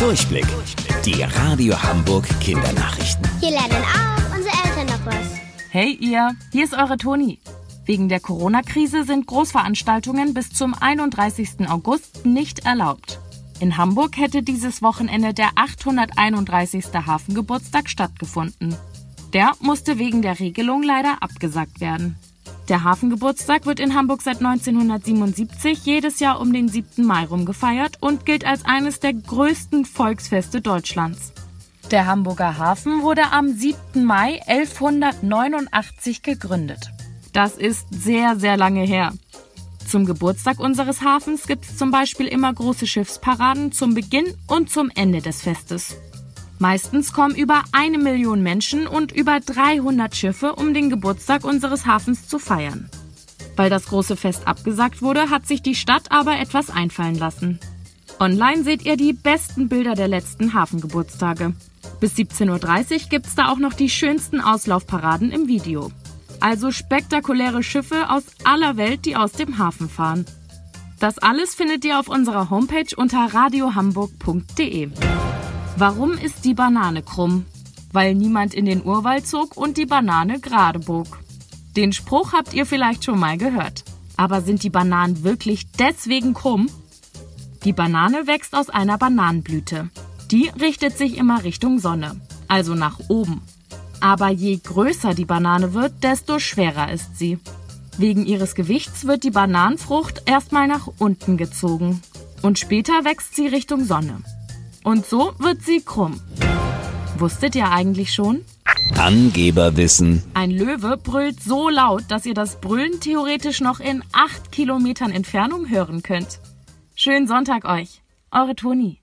Durchblick. Die Radio Hamburg Kindernachrichten. Hier lernen auch unsere Eltern noch was. Hey ihr, hier ist eure Toni. Wegen der Corona-Krise sind Großveranstaltungen bis zum 31. August nicht erlaubt. In Hamburg hätte dieses Wochenende der 831. Hafengeburtstag stattgefunden. Der musste wegen der Regelung leider abgesagt werden. Der Hafengeburtstag wird in Hamburg seit 1977 jedes Jahr um den 7. Mai rum gefeiert und gilt als eines der größten Volksfeste Deutschlands. Der Hamburger Hafen wurde am 7. Mai 1189 gegründet. Das ist sehr, sehr lange her. Zum Geburtstag unseres Hafens gibt es zum Beispiel immer große Schiffsparaden zum Beginn und zum Ende des Festes. Meistens kommen über eine Million Menschen und über 300 Schiffe, um den Geburtstag unseres Hafens zu feiern. Weil das große Fest abgesagt wurde, hat sich die Stadt aber etwas einfallen lassen. Online seht ihr die besten Bilder der letzten Hafengeburtstage. Bis 17.30 Uhr gibt's da auch noch die schönsten Auslaufparaden im Video. Also spektakuläre Schiffe aus aller Welt, die aus dem Hafen fahren. Das alles findet ihr auf unserer Homepage unter radiohamburg.de. Warum ist die Banane krumm? Weil niemand in den Urwald zog und die Banane gerade bog. Den Spruch habt ihr vielleicht schon mal gehört. Aber sind die Bananen wirklich deswegen krumm? Die Banane wächst aus einer Bananenblüte. Die richtet sich immer Richtung Sonne, also nach oben. Aber je größer die Banane wird, desto schwerer ist sie. Wegen ihres Gewichts wird die Bananenfrucht erstmal nach unten gezogen und später wächst sie Richtung Sonne. Und so wird sie krumm. Wusstet ihr eigentlich schon? Angeberwissen. Ein Löwe brüllt so laut, dass ihr das Brüllen theoretisch noch in acht Kilometern Entfernung hören könnt. Schönen Sonntag euch. Eure Toni.